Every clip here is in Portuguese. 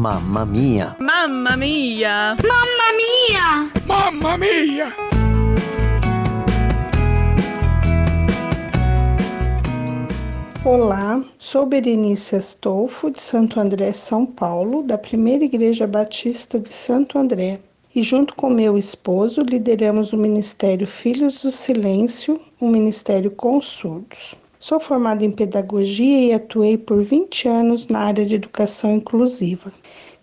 Mamma mia! Mamma mia! Mamma mia! Mamma mia! Olá, sou Berenice Astolfo, de Santo André, São Paulo, da Primeira Igreja Batista de Santo André. E junto com meu esposo lideramos o Ministério Filhos do Silêncio, um ministério com surdos. Sou formada em pedagogia e atuei por 20 anos na área de educação inclusiva.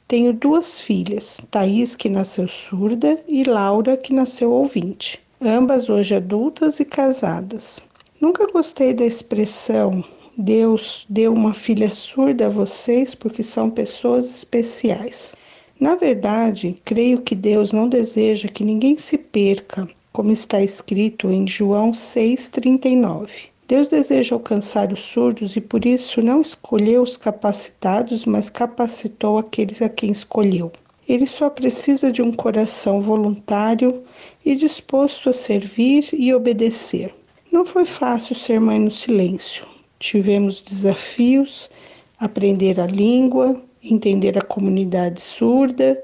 Tenho duas filhas, Thaís, que nasceu surda, e Laura, que nasceu ouvinte, ambas hoje adultas e casadas. Nunca gostei da expressão Deus deu uma filha surda a vocês porque são pessoas especiais. Na verdade, creio que Deus não deseja que ninguém se perca, como está escrito em João 6,39. Deus deseja alcançar os surdos e por isso não escolheu os capacitados, mas capacitou aqueles a quem escolheu. Ele só precisa de um coração voluntário e disposto a servir e obedecer. Não foi fácil ser mãe no silêncio. Tivemos desafios, aprender a língua, entender a comunidade surda,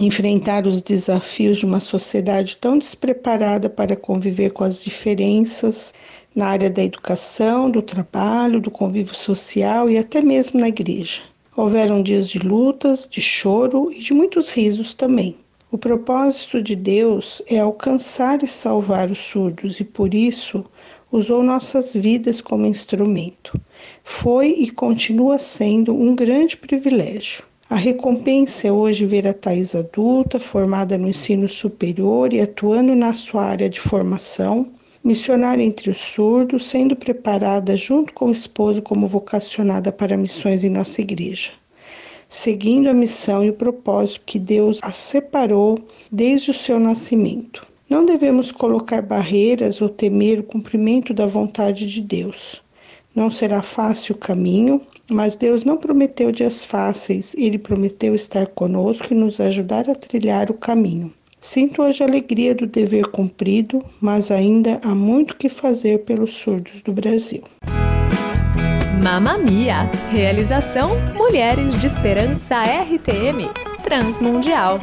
enfrentar os desafios de uma sociedade tão despreparada para conviver com as diferenças, na área da educação, do trabalho, do convívio social e até mesmo na igreja. Houveram dias de lutas, de choro e de muitos risos também. O propósito de Deus é alcançar e salvar os surdos e por isso usou nossas vidas como instrumento. Foi e continua sendo um grande privilégio. A recompensa é hoje ver a Thais adulta, formada no ensino superior e atuando na sua área de formação, missionária entre os surdos, sendo preparada junto com o esposo como vocacionada para missões em nossa igreja, seguindo a missão e o propósito que Deus a separou desde o seu nascimento. Não devemos colocar barreiras ou temer o cumprimento da vontade de Deus. Não será fácil o caminho, mas Deus não prometeu dias fáceis, ele prometeu estar conosco e nos ajudar a trilhar o caminho. Sinto hoje a alegria do dever cumprido, mas ainda há muito que fazer pelos surdos do Brasil. Mamma Mia! Realização Mulheres de Esperança RTM Transmundial.